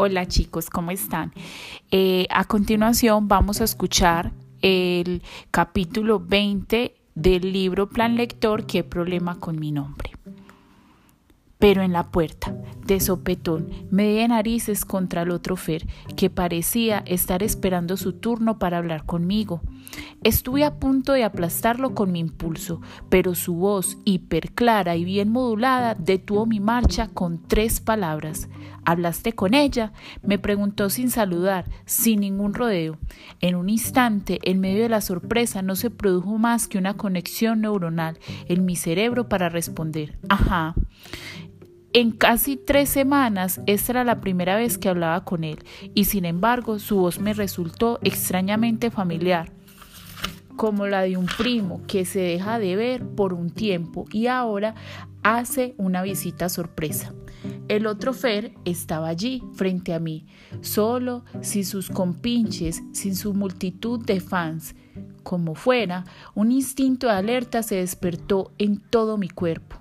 Hola chicos, ¿cómo están? Eh, a continuación vamos a escuchar el capítulo 20 del libro Plan Lector, ¿Qué problema con mi nombre? Pero en la puerta, de sopetón, me di narices contra el otro Fer, que parecía estar esperando su turno para hablar conmigo. Estuve a punto de aplastarlo con mi impulso, pero su voz, hiperclara y bien modulada, detuvo mi marcha con tres palabras. ¿Hablaste con ella? me preguntó sin saludar, sin ningún rodeo. En un instante, en medio de la sorpresa, no se produjo más que una conexión neuronal en mi cerebro para responder. Ajá. En casi tres semanas esta era la primera vez que hablaba con él, y sin embargo su voz me resultó extrañamente familiar, como la de un primo que se deja de ver por un tiempo y ahora hace una visita sorpresa. El otro Fer estaba allí, frente a mí, solo, sin sus compinches, sin su multitud de fans. Como fuera, un instinto de alerta se despertó en todo mi cuerpo.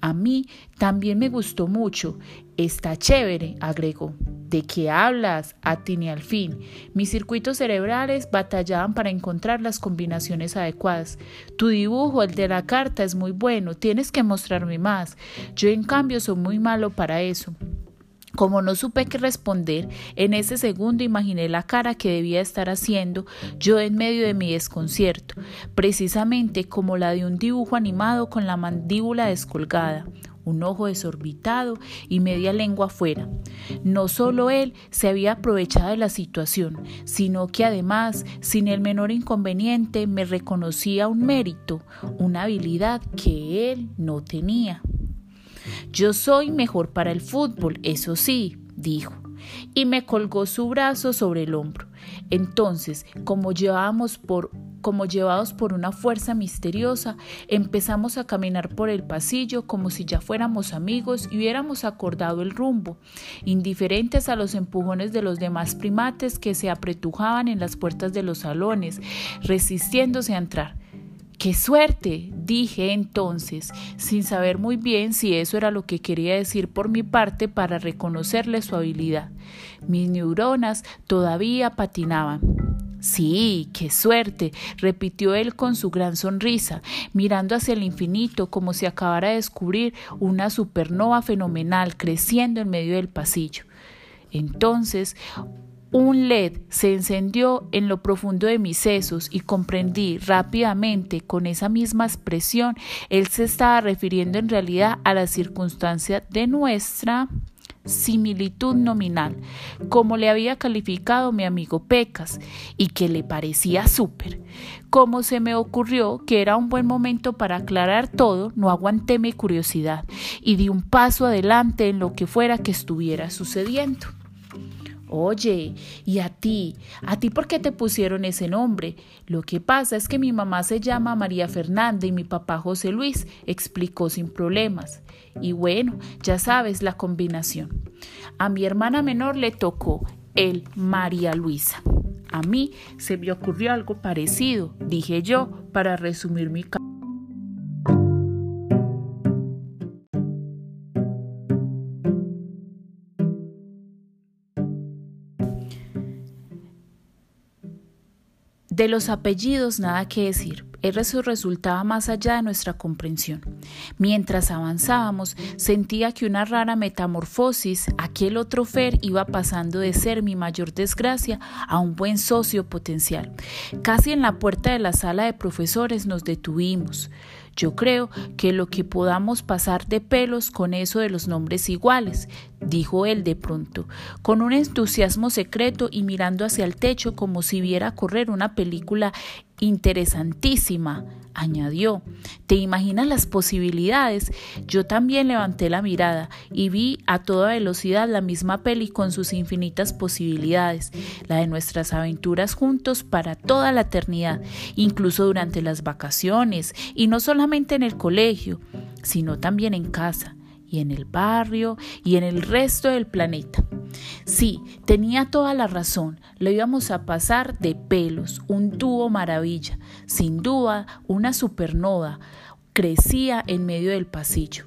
A mí también me gustó mucho. Está chévere, agregó. ¿De qué hablas? Atiné al fin. Mis circuitos cerebrales batallaban para encontrar las combinaciones adecuadas. Tu dibujo, el de la carta, es muy bueno. Tienes que mostrarme más. Yo, en cambio, soy muy malo para eso. Como no supe qué responder, en ese segundo imaginé la cara que debía estar haciendo yo en medio de mi desconcierto, precisamente como la de un dibujo animado con la mandíbula descolgada, un ojo desorbitado y media lengua afuera. No solo él se había aprovechado de la situación, sino que además, sin el menor inconveniente, me reconocía un mérito, una habilidad que él no tenía. Yo soy mejor para el fútbol, eso sí, dijo, y me colgó su brazo sobre el hombro. Entonces, como llevábamos por como llevados por una fuerza misteriosa, empezamos a caminar por el pasillo como si ya fuéramos amigos y hubiéramos acordado el rumbo, indiferentes a los empujones de los demás primates que se apretujaban en las puertas de los salones, resistiéndose a entrar. ¡Qué suerte! dije entonces, sin saber muy bien si eso era lo que quería decir por mi parte para reconocerle su habilidad. Mis neuronas todavía patinaban. Sí, qué suerte, repitió él con su gran sonrisa, mirando hacia el infinito como si acabara de descubrir una supernova fenomenal creciendo en medio del pasillo. Entonces un LED se encendió en lo profundo de mis sesos y comprendí rápidamente con esa misma expresión, él se estaba refiriendo en realidad a la circunstancia de nuestra similitud nominal, como le había calificado mi amigo Pecas, y que le parecía súper. Como se me ocurrió que era un buen momento para aclarar todo, no aguanté mi curiosidad y di un paso adelante en lo que fuera que estuviera sucediendo. Oye, ¿y a ti? ¿A ti por qué te pusieron ese nombre? Lo que pasa es que mi mamá se llama María Fernanda y mi papá José Luis, explicó sin problemas. Y bueno, ya sabes la combinación. A mi hermana menor le tocó el María Luisa. A mí se me ocurrió algo parecido, dije yo, para resumir mi caso. De los apellidos nada que decir, eso resultaba más allá de nuestra comprensión. Mientras avanzábamos, sentía que una rara metamorfosis, aquel otro Fer iba pasando de ser mi mayor desgracia a un buen socio potencial. Casi en la puerta de la sala de profesores nos detuvimos. Yo creo que lo que podamos pasar de pelos con eso de los nombres iguales, dijo él de pronto, con un entusiasmo secreto y mirando hacia el techo como si viera correr una película interesantísima añadió. ¿Te imaginas las posibilidades? Yo también levanté la mirada y vi a toda velocidad la misma peli con sus infinitas posibilidades, la de nuestras aventuras juntos para toda la eternidad, incluso durante las vacaciones, y no solamente en el colegio, sino también en casa y en el barrio y en el resto del planeta. Sí, tenía toda la razón, lo íbamos a pasar de pelos, un dúo maravilla, sin duda una supernova, crecía en medio del pasillo.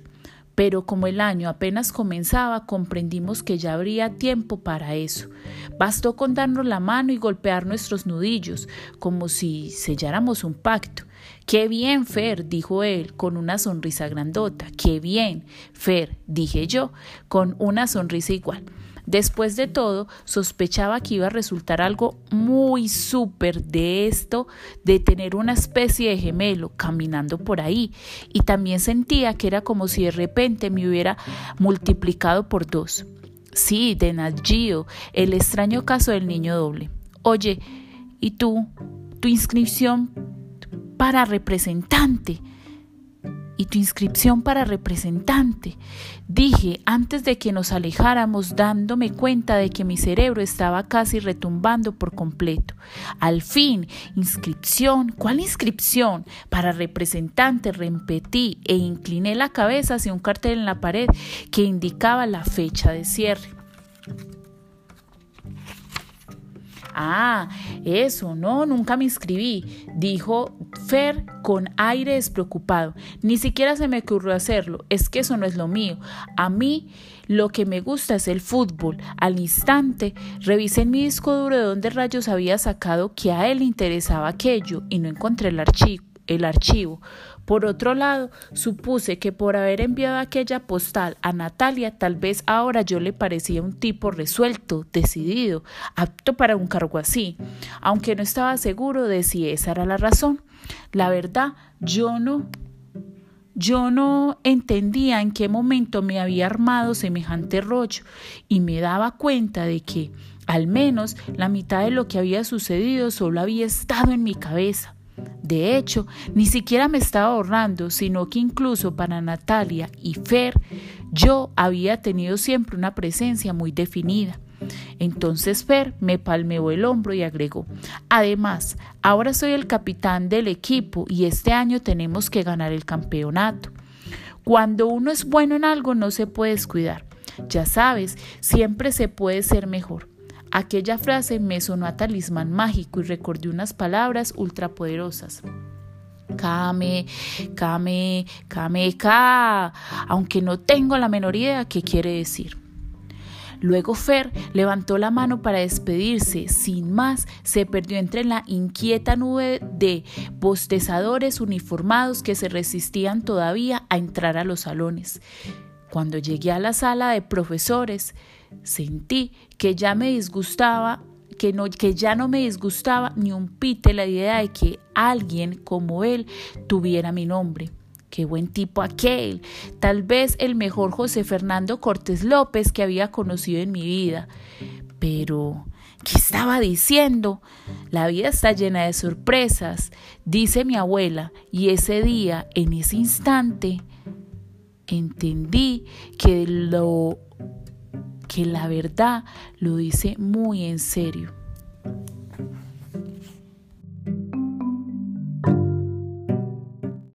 pero como el año apenas comenzaba, comprendimos que ya habría tiempo para eso. Bastó con darnos la mano y golpear nuestros nudillos, como si selláramos un pacto. Qué bien, Fer, dijo él, con una sonrisa grandota. Qué bien, Fer, dije yo, con una sonrisa igual. Después de todo, sospechaba que iba a resultar algo muy súper de esto, de tener una especie de gemelo caminando por ahí, y también sentía que era como si de repente me hubiera multiplicado por dos. Sí, de Nat el extraño caso del niño doble. Oye, ¿y tú? ¿Tu inscripción para representante? Y tu inscripción para representante. Dije antes de que nos alejáramos dándome cuenta de que mi cerebro estaba casi retumbando por completo. Al fin, inscripción, ¿cuál inscripción? Para representante repetí e incliné la cabeza hacia un cartel en la pared que indicaba la fecha de cierre. Ah, eso, no, nunca me inscribí, dijo Fer con aire despreocupado. Ni siquiera se me ocurrió hacerlo, es que eso no es lo mío. A mí lo que me gusta es el fútbol. Al instante, revisé en mi disco duro de dónde rayos había sacado que a él interesaba aquello y no encontré el archivo. El archivo. Por otro lado, supuse que por haber enviado aquella postal a Natalia, tal vez ahora yo le parecía un tipo resuelto, decidido, apto para un cargo así, aunque no estaba seguro de si esa era la razón. La verdad, yo no yo no entendía en qué momento me había armado semejante rollo y me daba cuenta de que, al menos, la mitad de lo que había sucedido solo había estado en mi cabeza. De hecho, ni siquiera me estaba ahorrando, sino que incluso para Natalia y Fer yo había tenido siempre una presencia muy definida. Entonces Fer me palmeó el hombro y agregó, además, ahora soy el capitán del equipo y este año tenemos que ganar el campeonato. Cuando uno es bueno en algo no se puede descuidar. Ya sabes, siempre se puede ser mejor. Aquella frase me sonó a talismán mágico y recordé unas palabras ultrapoderosas. Kame, Kame, Kame, Ka, aunque no tengo la menor idea qué quiere decir. Luego Fer levantó la mano para despedirse. Sin más, se perdió entre la inquieta nube de bostezadores uniformados que se resistían todavía a entrar a los salones. Cuando llegué a la sala de profesores, Sentí que ya me disgustaba, que, no, que ya no me disgustaba ni un pite la idea de que alguien como él tuviera mi nombre. Qué buen tipo aquel, tal vez el mejor José Fernando Cortés López que había conocido en mi vida. Pero, ¿qué estaba diciendo? La vida está llena de sorpresas, dice mi abuela, y ese día, en ese instante, entendí que lo que la verdad lo dice muy en serio.